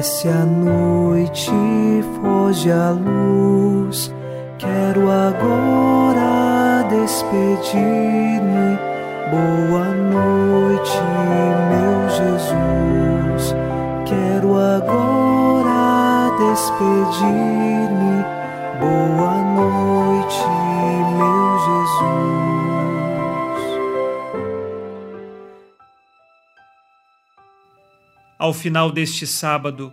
Desce a noite, foge a luz. Quero agora despedir-me. Boa noite, meu Jesus. Quero agora despedir-me. Boa noite, meu Jesus. Ao final deste sábado,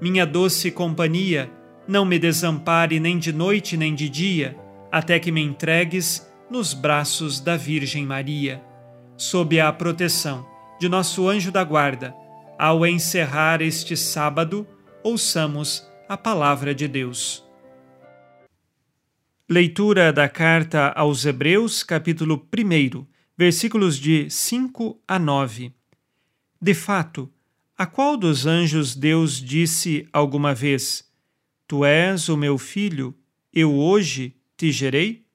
minha doce companhia, não me desampare nem de noite nem de dia, até que me entregues nos braços da Virgem Maria sob a proteção de nosso anjo da guarda, ao encerrar este sábado, ouçamos a palavra de Deus. Leitura da carta aos Hebreus, capítulo 1, versículos de 5 a 9. De fato, a qual dos anjos Deus disse alguma vez: Tu és o meu filho, eu hoje te gerei?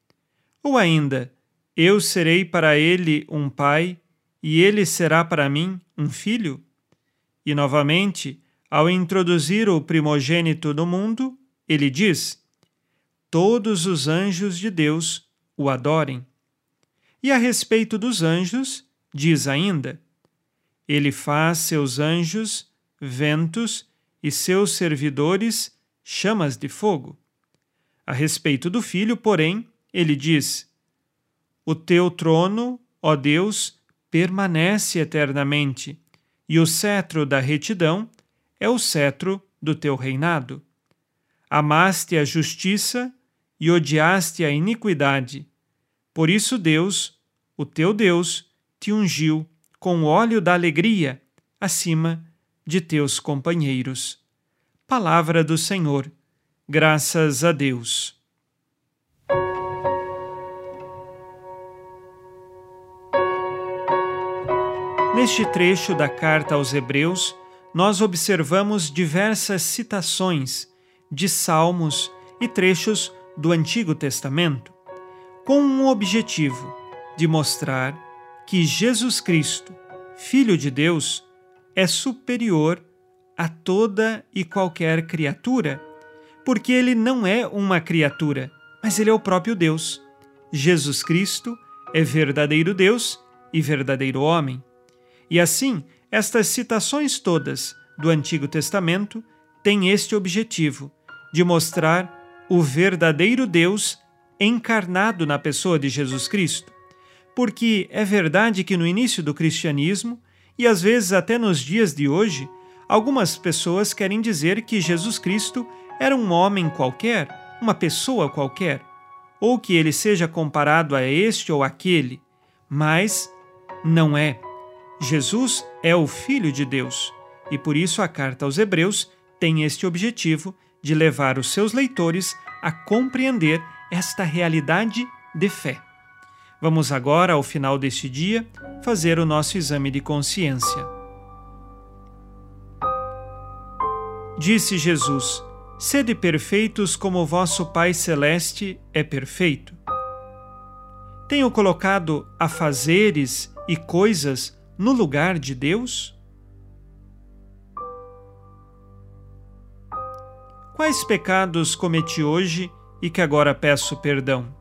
Ou ainda, eu serei para ele um pai, e ele será para mim um filho? E novamente, ao introduzir o primogênito no mundo, ele diz: Todos os anjos de Deus o adorem. E a respeito dos anjos, diz ainda: Ele faz seus anjos ventos e seus servidores chamas de fogo. A respeito do filho, porém, ele diz: o teu trono, ó Deus, permanece eternamente, e o cetro da retidão é o cetro do teu reinado. Amaste a justiça e odiaste a iniquidade. Por isso, Deus, o teu Deus, te ungiu com o óleo da alegria acima de teus companheiros. Palavra do Senhor. Graças a Deus. Neste trecho da carta aos Hebreus, nós observamos diversas citações de salmos e trechos do Antigo Testamento, com um objetivo de mostrar que Jesus Cristo, Filho de Deus, é superior a toda e qualquer criatura, porque ele não é uma criatura, mas ele é o próprio Deus. Jesus Cristo é verdadeiro Deus e verdadeiro homem. E assim, estas citações todas do Antigo Testamento têm este objetivo de mostrar o verdadeiro Deus encarnado na pessoa de Jesus Cristo. Porque é verdade que no início do cristianismo, e às vezes até nos dias de hoje, algumas pessoas querem dizer que Jesus Cristo era um homem qualquer, uma pessoa qualquer, ou que ele seja comparado a este ou aquele, mas não é. Jesus é o Filho de Deus e por isso a carta aos Hebreus tem este objetivo de levar os seus leitores a compreender esta realidade de fé. Vamos agora, ao final deste dia, fazer o nosso exame de consciência. Disse Jesus: Sede perfeitos como vosso Pai Celeste é perfeito. Tenho colocado afazeres e coisas no lugar de Deus? Quais pecados cometi hoje e que agora peço perdão?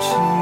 是。